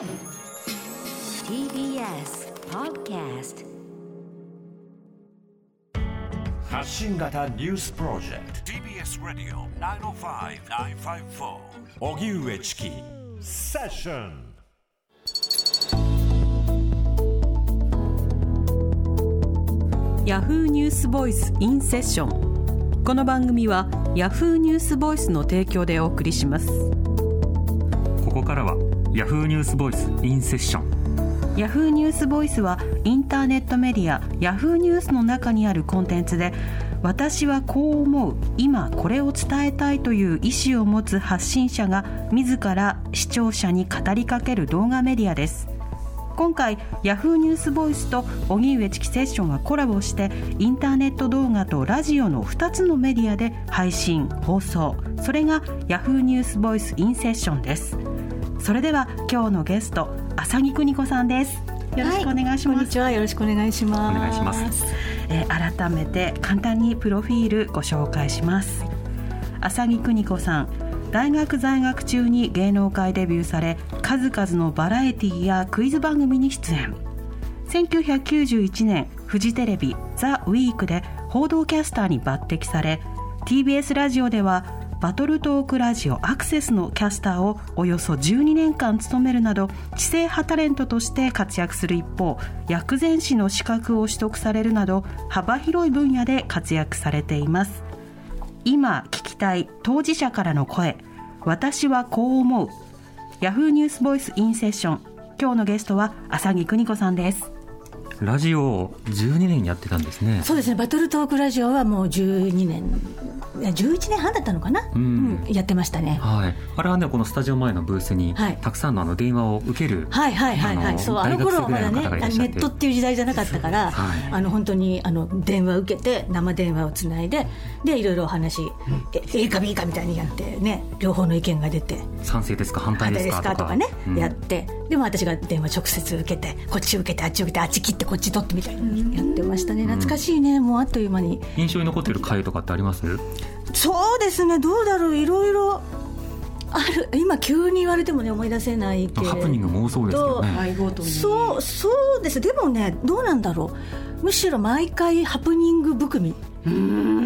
TBS Podcast 発信型ニュースプロジェクト。TBS Radio 905-954荻上チキセッションヤフーニュースボイスインセッションこの番組はヤフーニュースボイスの提供でお送りします。ここからはヤフーニュースボイスインセッションヤフーニュースボイスはインターネットメディアヤフーニュースの中にあるコンテンツで私はこう思う今これを伝えたいという意思を持つ発信者が自ら視聴者に語りかける動画メディアです。今回ヤフーニュースボイスと荻上チキセッションはコラボしてインターネット動画とラジオの2つのメディアで配信放送。それがヤフーニュースボイスインセッションです。それでは今日のゲスト浅木邦子さんです。よろしくお願いします、こんにちは。よろしくお願いします。お願いします。えー改めて簡単にプロフィールご紹介します。浅木邦子さん大学在学中に芸能界デビューされ数々のバラエティやクイズ番組に出演。1991年フジテレビ「ザ・ウィークで報道キャスターに抜擢され TBS ラジオではバトルトークラジオアクセスのキャスターをおよそ12年間務めるなど知性派タレントとして活躍する一方薬膳師の資格を取得されるなど幅広い分野で活躍されています。今聞きたい当事者からの声。私はこう思う。ヤフーニュースボイスインセッション今日のゲストは浅木邦子さんです。ラジオを12年やってたんですね。そうですね。バトルトークラジオはもう12年11年半だったのかな、ん。うんやってましたね。はい、あれはねこのスタジオ前のブースに、はい。たくさんのあの電話を受ける、はいはいはいはい、あのそうあの頃はまだねネットっていう時代じゃなかったから、はい。あの本当にあの電話受けて生電話をつないででいろいろお話、え A か B かみたいにやってね両方の意見が出て。賛成ですか反対ですかとか。ね、うん。やって。でも私が電話直接受けてこっち受けてあっち受けてあっち切ってこっち取ってみたいにやってましたね。懐かしいね。もうあっという間に。印象に残ってる回とかってあります？そうですね。どうだろう。いろいろ。ある。今急に言われてもね思い出せないけどハプニングも多そうですけどね。そうそうです。でもねどうなんだろう。むしろ毎回ハプニング含み。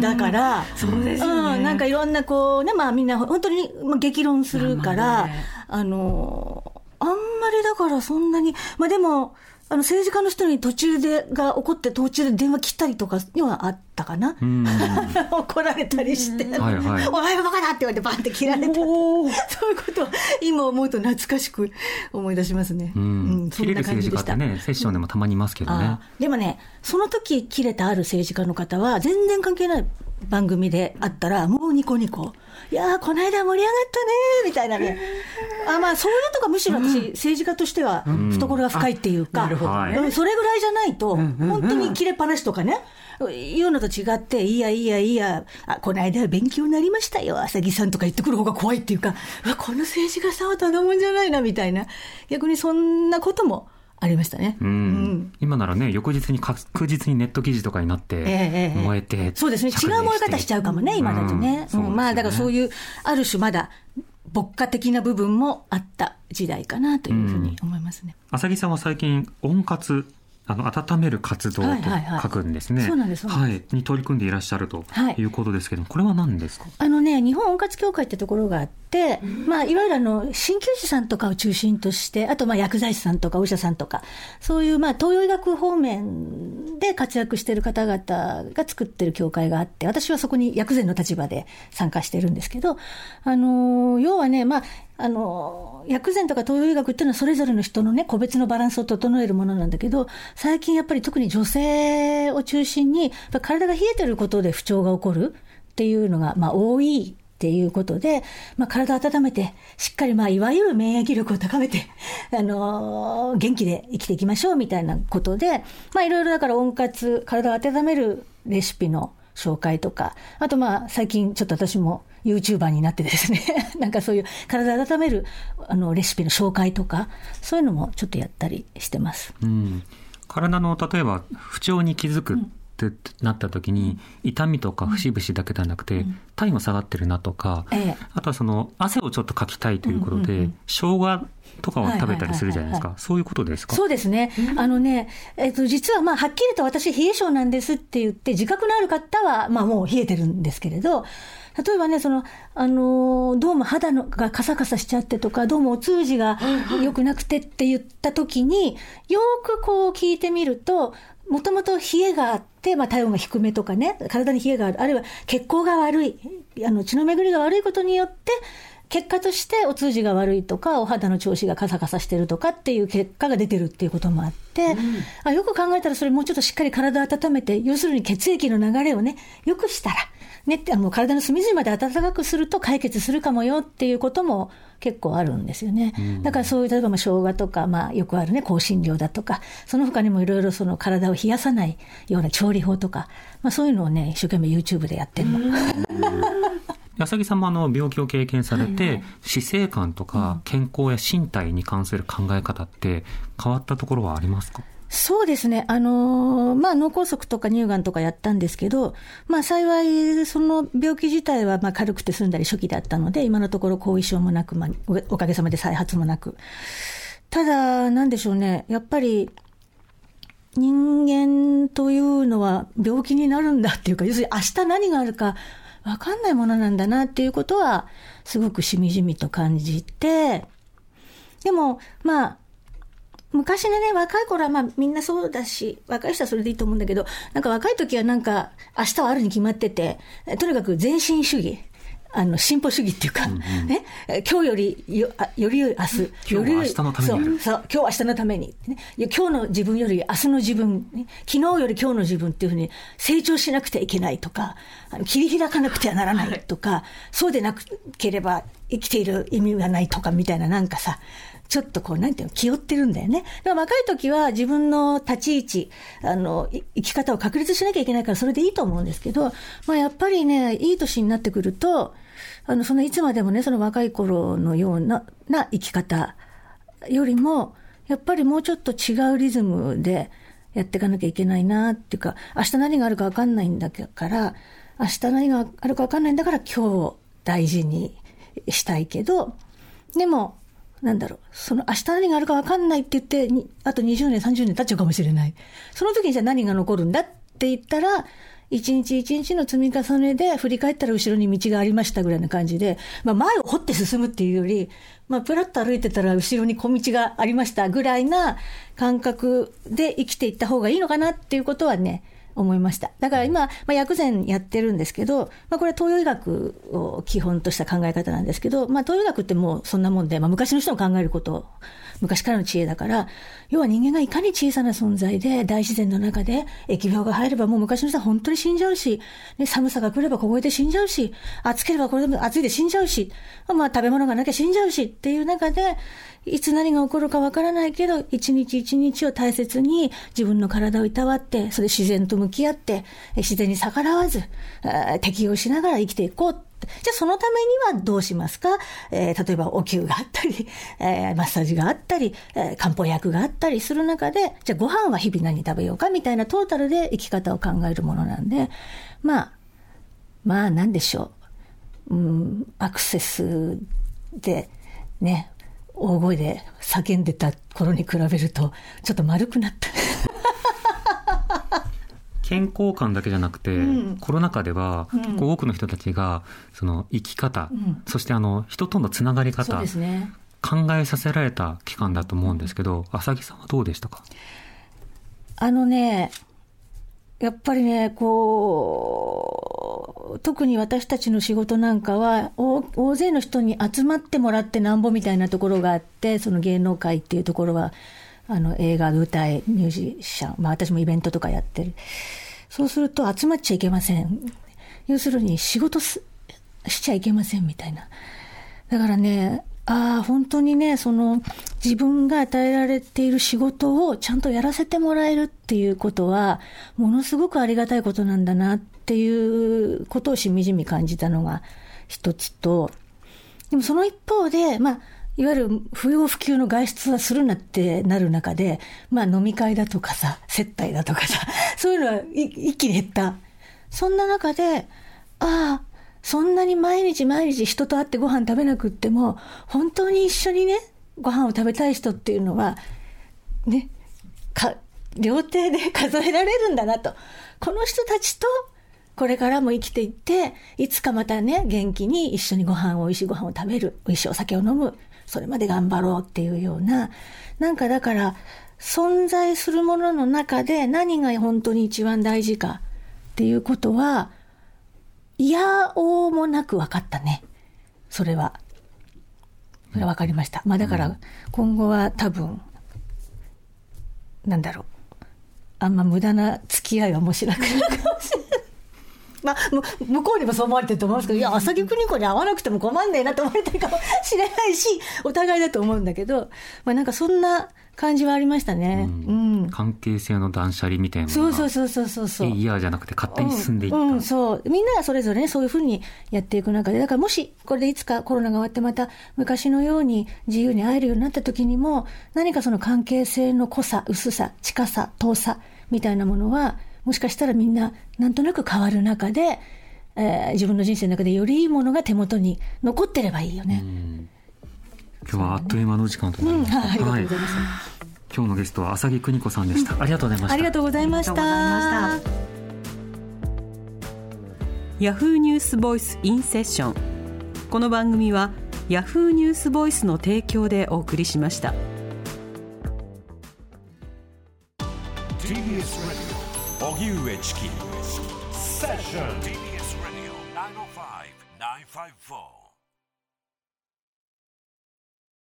だからそうですん、なんかいろんなこうねまあみんな本当にまあ激論するから、あのあんまりだからそんなにまあでもあの政治家の人に途中でが起こって途中で電話切ったりとかにはあったかな、うん。怒られたりして、はいはい。お前がバカだって言われてバンって切られたそういうことは今思うと懐かしく思い出しますね、うん。そんな切れる政治感じでした。家ってねセッションでもたまにいますけどね。でもね、その時切れたある政治家の方は、全然関係ない番組であったら、もうニコニコ、いやー、この間盛り上がったねーみたいなね、あまあ、そういうとか、むしろ私、政治家としては懐が深いっていうか、なるほど。ねうんそれぐらいじゃないと、本当に切れっぱなしとかね。いうのと違って、いいやいいやいいや、あこの間は勉強になりましたよ、浅木さんとか言ってくる方が怖いっていうか、うわこの政治家さんはただもんじゃないな、みたいな。逆にそんなこともありましたね。うん。今ならね翌日に確実にネット記事とかになって、え燃えてそうですね。違う燃え方しちゃうかもね、今だとね。うん。うんまあ、だからそういういう、ある種まだ、牧歌的な部分もあった時代かなというふうに思いますね。浅木さんは最近温活あの温める活動とはいはいはい。書くんですね、そうなんですそうなんはい、に取り組んでいらっしゃるとはい。いうことですけども、これは何ですか？あのね、日本温活協会ってところがあって、まあ、いわゆるあの、鍼灸師さんとかを中心として、あとまあ薬剤師さんとかお医者さんとか、そういうまあ東洋医学方面で活躍している方々が作ってる協会があって、私はそこに薬膳の立場で参加してるんですけど、あの、要はね、まあ、あの、薬膳とか東洋医学っていうのはそれぞれの人のね、個別のバランスを整えるものなんだけど、最近やっぱり特に女性を中心に、体が冷えてることで不調が起こるっていうのが、まあ多いっていうことで、まあ、体を温めて、しっかり、まあ、いわゆる免疫力を高めて、あのー元気で生きていきましょうみたいなことで、まあ、いろいろだから温活、体を温めるレシピの紹介とか、あとまあ、最近ちょっと私も YouTuber になってですね、なんかそういう体を温めるあのレシピの紹介とか、そういうのもちょっとやったりしてます。うん、体の例えば不調に気づくってなった時に、痛みとか節々だけではなくて、体温下がってるなとか、ええ。あとはその汗をちょっとかきたいということで、生姜とかは食べたりするじゃないですか。そういうことですか？そうですね。あのね、えっ、と、実はまあ、はっきりと私、冷え性なんですって言って、自覚のある方は、まあ、もう冷えてるんですけれど、例えばね、その、あのーどうも肌のがカサカサしちゃってとか、どうもお通じが良くなくてって言った時に、よーくこう聞いてみると、もともと冷えがあって、まあ、体温が低めとかね、体に冷えがある、あるいは血行が悪い、あの血の巡りが悪いことによって、結果としてお通じが悪いとか、お肌の調子がカサカサしてるとかっていう結果が出てるっていうこともあって、あよく考えたらそれもうちょっとしっかり体を温めて、要するに血液の流れをね、良くしたら、ねって、あの体の隅々まで温かくすると解決するかもよっていうことも結構あるんですよね。だからそういう、例えばまあ生姜とか、まあよくあるね、香辛料だとか、その他にもいろいろその体を冷やさないような調理法とか、まあそういうのをね、一生懸命 YouTube でやってるの。安木さんもあの病気を経験されて、死生観とか健康や身体に関する考え方って変わったところはありますか？そうですね。あのーまあ、脳梗塞とか乳がんとかやったんですけど、まあ、幸い、その病気自体は、まあ、軽くて済んだり初期だったので、今のところ後遺症もなく、まあ、おおかげさまで再発もなく。ただ、なんでしょうね。やっぱり、人間というのは病気になるんだっていうか、要するに明日何があるかわかんないものなんだなっていうことは、すごくしみじみと感じて、でも、まあ、昔のね、若い頃はまあみんなそうだし、若い人はそれでいいと思うんだけど、なんか若い時はなんか、明日はあるに決まってて、とにかく全身主義。あの、進歩主義っていうか、ね、今日よりよ、あより良い明日、今日は明日のためにそうそう、今日は明日のために、ね。今日の自分より明日の自分、ね、昨日より今日の自分っていうふうに成長しなくてはいけないとか、あの切り開かなくてはならないとか、そうでなければ生きている意味がないとかみたいななんかさ、ちょっとこう、なんていうの、気負ってるんだよね。でも若い時は自分の立ち位置、あの、生き方を確立しなきゃいけないからそれでいいと思うんですけど、まあやっぱりね、いい年になってくると、あの、そのいつまでもね、その若い頃のような、な生き方よりも、やっぱりもうちょっと違うリズムでやっていかなきゃいけないなっていうか、明日何があるか分かんないんだから、明日何があるか分かんないんだから今日大事にしたいけど、でも、なんだろう、その明日何があるか分かんないって言って、あと20年、30年経っちゃうかもしれない。その時にじゃあ何が残るんだって言ったら、一日一日の積み重ねで振り返ったら後ろに道がありましたぐらいな感じで、まあ前を掘って進むっていうより、まあプラッと歩いてたら後ろに小道がありましたぐらいな感覚で生きていった方がいいのかなっていうことはね、思いました。だから今、まあ、薬膳やってるんですけど、まあ、これは東洋医学を基本とした考え方なんですけど、まあ、東洋医学ってもうそんなもんで、まあ、昔の人の考えること、昔からの知恵だから、要は人間がいかに小さな存在で、大自然の中で疫病が入ればもう昔の人は本当に死んじゃうし、ね、寒さが来れば凍えて死んじゃうし、暑ければこれでも暑いで死んじゃうし、まあ、食べ物がなきゃ死んじゃうしっていう中で、いつ何が起こるかわからないけど、一日一日を大切に自分の体をいたわって、それ自然と向き合って、自然に逆らわず、適応しながら生きていこう。じゃあそのためにはどうしますか、えー、例えばお灸があったり、えー、マッサージがあったり、えー、漢方薬があったりする中で、じゃあご飯は日々何食べようかみたいなトータルで生き方を考えるものなんで、まあ、まあなんでしょう。うん、アクセスでね、大声で叫んでた頃に比べると、ちょっと丸くなった。健康感だけじゃなくて、うん、コロナ禍では、結構多くの人たちが、その生き方、うん、そしてあの、人とのつながり方、ね、考えさせられた期間だと思うんですけど、浅木さんはどうでしたか？あのね、やっぱりね、こう、特に私たちの仕事なんかは、大勢の人に集まってもらってなんぼみたいなところがあって、その芸能界っていうところは、あの映画、舞台、ミュージシャン、まあ私もイベントとかやってる。そうすると集まっちゃいけません。要するに仕事しちゃいけませんみたいな。だからね、ああ、本当にね、その自分が与えられている仕事をちゃんとやらせてもらえるっていうことは、ものすごくありがたいことなんだなっていうことをしみじみ感じたのが一つと、でもその一方で、まあ、いわゆる不要不急の外出はするなってなる中で、まあ飲み会だとかさ、接待だとかさ、そういうのは一気に減った。そんな中で、ああ、そんなに毎日毎日人と会ってご飯食べなくっても、本当に一緒にね、ご飯を食べたい人っていうのは、ね、か、両手で数えられるんだなと。この人たちと、これからも生きていって、いつかまたね、元気に一緒にご飯、美味しいご飯を食べる、美味しいお酒を飲む、それまで頑張ろうっていうような、なんかだから、存在するものの中で何が本当に一番大事かっていうことは、いやおうもなく分かったね。それは。それは分かりました。まあだから、今後は多分、なんだろう。あんま無駄な付き合いはもうしなくなるかもしれない。まあ、む向こうにもそう思われてると思いますけど、いや、浅木邦子に会わなくても困んねえなと思われてるかもしれないし、お互いだと思うんだけど、まあなんかそんな感じはありましたね。うん。関係性の断捨離みたいなそうのがそうそうそうそうそう。いやじゃなくて勝手に進んでいった、うんうんそう。みんながそれぞれね、そういうふうにやっていく中で、だからもし、これでいつかコロナが終わってまた昔のように自由に会えるようになった時にも、何かその関係性の濃さ、薄さ、近さ、遠さ、みたいなものは、もしかしたらみんな、なんとなく変わる中で、えー自分の人生の中でよりいいものが手元に残ってればいいよね。今日はあっという間のお時間となりました、はい、ありがとうございます。今日のゲストは浅木邦子さんでした、ありがとうございましたありがとうございましありがとうございまたした。ヤフーニュースボイスインセッションこの番組はヤフーニュースボイスの提供でお送りしました。TBS Radio 荻上チキ。セッション